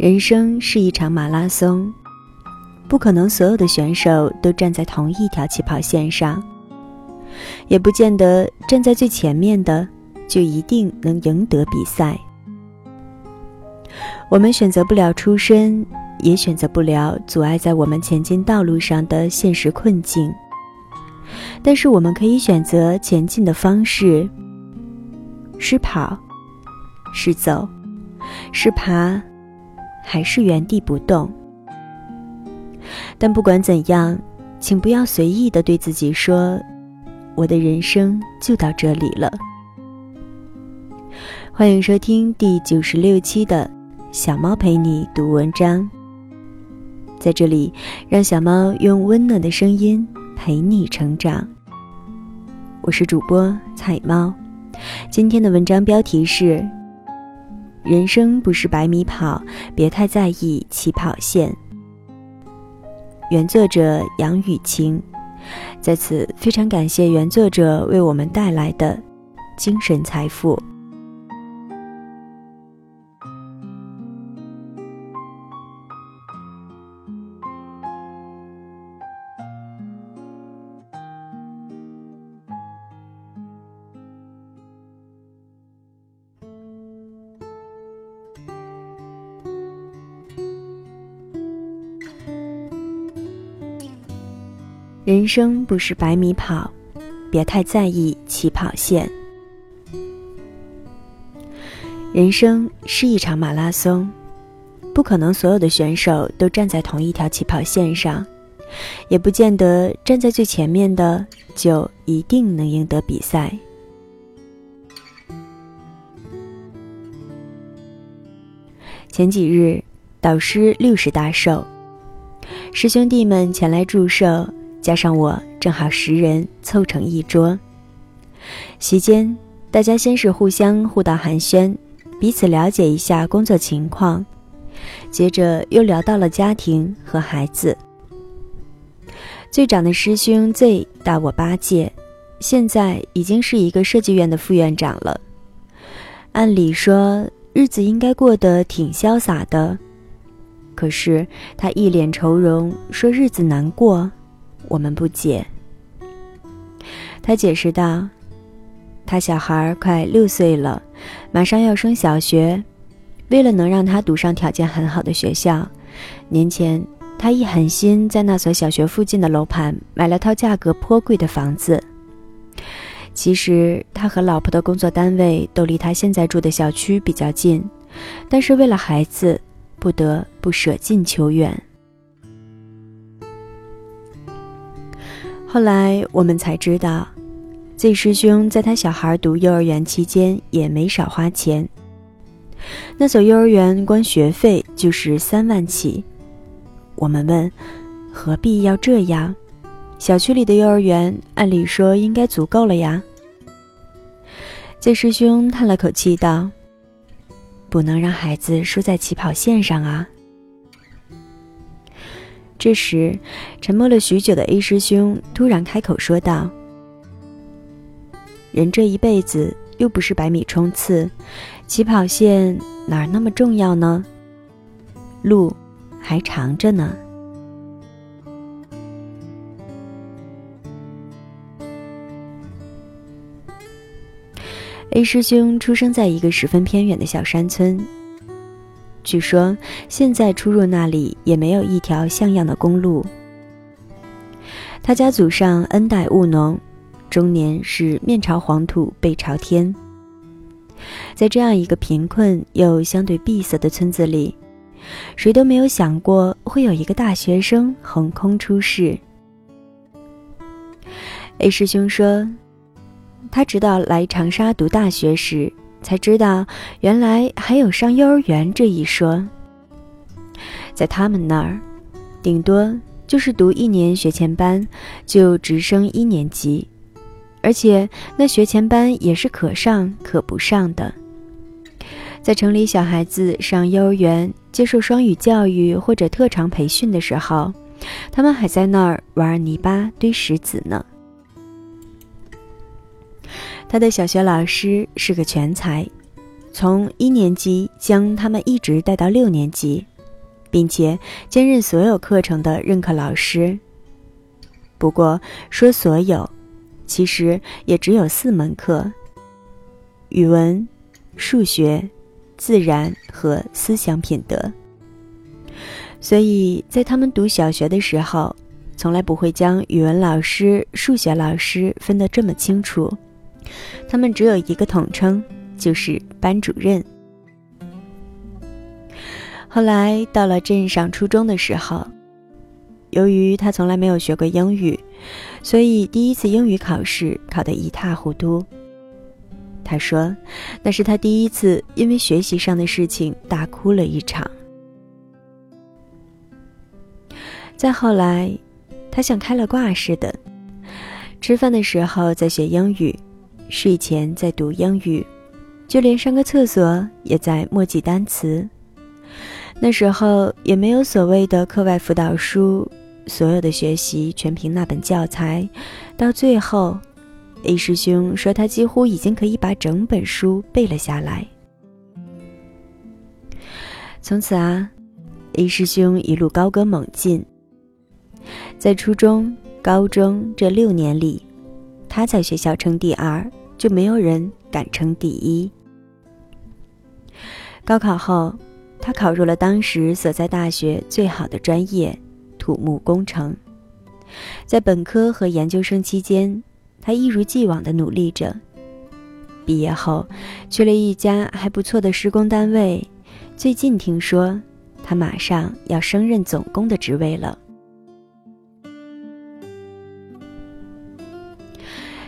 人生是一场马拉松，不可能所有的选手都站在同一条起跑线上，也不见得站在最前面的就一定能赢得比赛。我们选择不了出身，也选择不了阻碍在我们前进道路上的现实困境，但是我们可以选择前进的方式：是跑，是走，是爬。还是原地不动。但不管怎样，请不要随意的对自己说：“我的人生就到这里了。”欢迎收听第九十六期的《小猫陪你读文章》。在这里，让小猫用温暖的声音陪你成长。我是主播彩猫，今天的文章标题是。人生不是百米跑，别太在意起跑线。原作者杨雨晴，在此非常感谢原作者为我们带来的精神财富。人生不是百米跑，别太在意起跑线。人生是一场马拉松，不可能所有的选手都站在同一条起跑线上，也不见得站在最前面的就一定能赢得比赛。前几日，导师六十大寿，师兄弟们前来祝寿。加上我正好十人凑成一桌。席间，大家先是互相互道寒暄，彼此了解一下工作情况，接着又聊到了家庭和孩子。最长的师兄 Z 大我八届，现在已经是一个设计院的副院长了。按理说日子应该过得挺潇洒的，可是他一脸愁容，说日子难过。我们不解。他解释道：“他小孩快六岁了，马上要升小学，为了能让他读上条件很好的学校，年前他一狠心在那所小学附近的楼盘买了套价格颇贵的房子。其实他和老婆的工作单位都离他现在住的小区比较近，但是为了孩子，不得不舍近求远。”后来我们才知道，Z 师兄在他小孩读幼儿园期间也没少花钱。那所幼儿园光学费就是三万起。我们问，何必要这样？小区里的幼儿园按理说应该足够了呀。Z 师兄叹了口气道：“不能让孩子输在起跑线上啊。”这时，沉默了许久的 A 师兄突然开口说道：“人这一辈子又不是百米冲刺，起跑线哪那么重要呢？路还长着呢。”A 师兄出生在一个十分偏远的小山村。据说现在出入那里也没有一条像样的公路。他家祖上恩代务农，终年是面朝黄土背朝天。在这样一个贫困又相对闭塞的村子里，谁都没有想过会有一个大学生横空出世。A 师兄说，他直到来长沙读大学时。才知道，原来还有上幼儿园这一说。在他们那儿，顶多就是读一年学前班，就直升一年级，而且那学前班也是可上可不上的。在城里，小孩子上幼儿园接受双语教育或者特长培训的时候，他们还在那儿玩泥巴堆石子呢。他的小学老师是个全才，从一年级将他们一直带到六年级，并且兼任所有课程的任课老师。不过说所有，其实也只有四门课：语文、数学、自然和思想品德。所以在他们读小学的时候，从来不会将语文老师、数学老师分得这么清楚，他们只有一个统称，就是班主任。后来到了镇上初中的时候，由于他从来没有学过英语，所以第一次英语考试考得一塌糊涂。他说，那是他第一次因为学习上的事情大哭了一场。再后来，他像开了挂似的，吃饭的时候在学英语，睡前在读英语，就连上个厕所也在默记单词。那时候也没有所谓的课外辅导书，所有的学习全凭那本教材。到最后，A 师兄说他几乎已经可以把整本书背了下来。从此啊，A 师兄一路高歌猛进。在初中、高中这六年里，他在学校称第二，就没有人敢称第一。高考后。他考入了当时所在大学最好的专业——土木工程。在本科和研究生期间，他一如既往的努力着。毕业后，去了一家还不错的施工单位。最近听说，他马上要升任总工的职位了。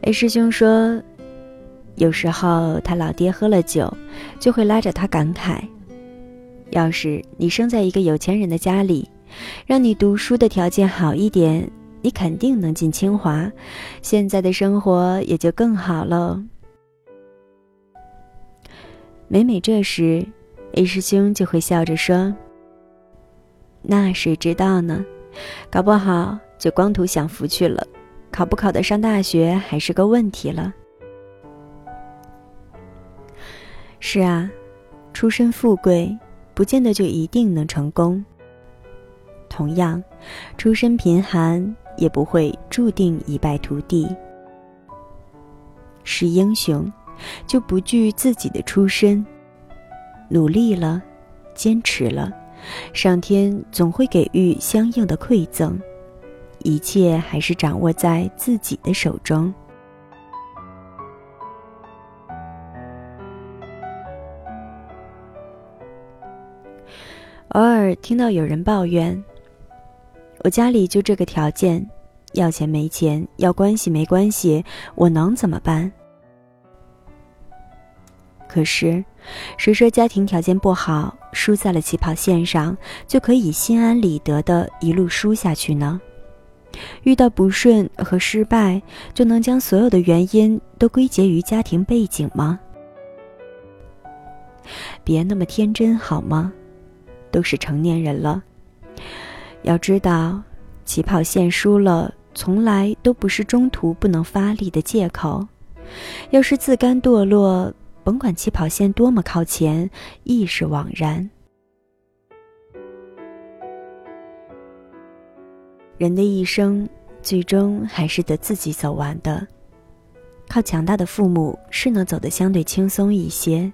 A 师兄说，有时候他老爹喝了酒，就会拉着他感慨。要是你生在一个有钱人的家里，让你读书的条件好一点，你肯定能进清华，现在的生活也就更好了。每每这时，A 师兄就会笑着说：“那谁知道呢？搞不好就光图享福去了，考不考得上大学还是个问题了。”是啊，出身富贵。不见得就一定能成功。同样，出身贫寒也不会注定一败涂地。是英雄，就不惧自己的出身，努力了，坚持了，上天总会给予相应的馈赠。一切还是掌握在自己的手中。偶尔听到有人抱怨：“我家里就这个条件，要钱没钱，要关系没关系，我能怎么办？”可是，谁说家庭条件不好，输在了起跑线上，就可以心安理得的一路输下去呢？遇到不顺和失败，就能将所有的原因都归结于家庭背景吗？别那么天真好吗？都是成年人了，要知道，起跑线输了，从来都不是中途不能发力的借口。要是自甘堕落，甭管起跑线多么靠前，亦是枉然。人的一生，最终还是得自己走完的。靠强大的父母，是能走得相对轻松一些。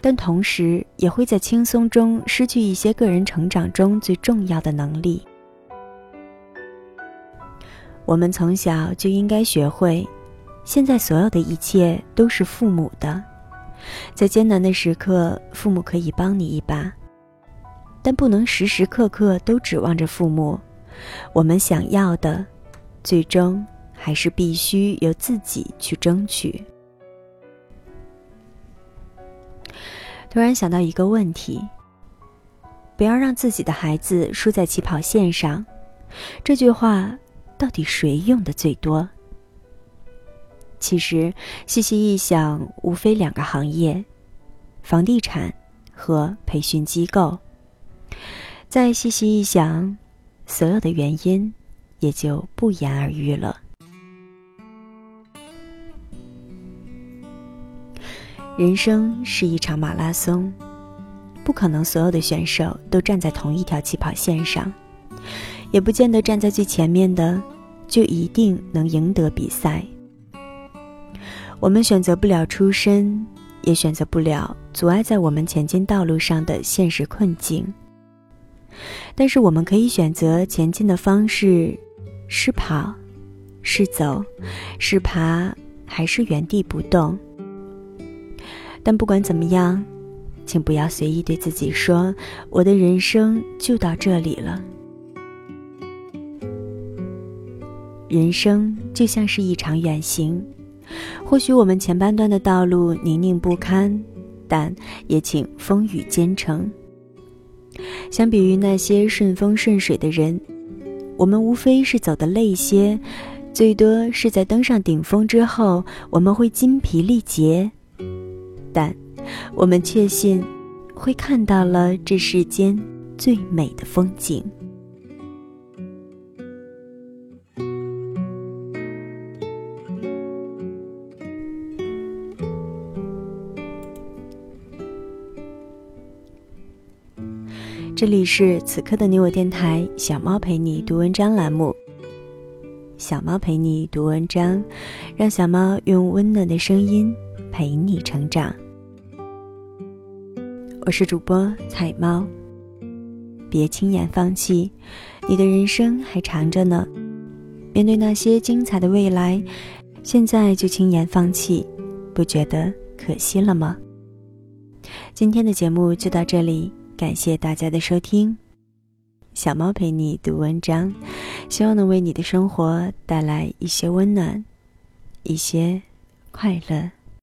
但同时也会在轻松中失去一些个人成长中最重要的能力。我们从小就应该学会，现在所有的一切都是父母的，在艰难的时刻，父母可以帮你一把，但不能时时刻刻都指望着父母。我们想要的，最终还是必须由自己去争取。突然想到一个问题：不要让自己的孩子输在起跑线上。这句话到底谁用的最多？其实细细一想，无非两个行业：房地产和培训机构。再细细一想，所有的原因也就不言而喻了。人生是一场马拉松，不可能所有的选手都站在同一条起跑线上，也不见得站在最前面的就一定能赢得比赛。我们选择不了出身，也选择不了阻碍在我们前进道路上的现实困境。但是我们可以选择前进的方式：是跑，是走，是爬，还是原地不动。但不管怎么样。请不要随意对自己说：“我的人生就到这里了。”人生就像是一场远行，或许我们前半段的道路泥泞不堪，但也请风雨兼程。相比于那些顺风顺水的人，我们无非是走得累些，最多是在登上顶峰之后，我们会筋疲力竭，但。我们确信，会看到了这世间最美的风景。这里是此刻的你我电台，小猫陪你读文章栏目。小猫陪你读文章，让小猫用温暖的声音陪你成长。我是主播彩猫，别轻言放弃，你的人生还长着呢。面对那些精彩的未来，现在就轻言放弃，不觉得可惜了吗？今天的节目就到这里，感谢大家的收听。小猫陪你读文章，希望能为你的生活带来一些温暖，一些快乐。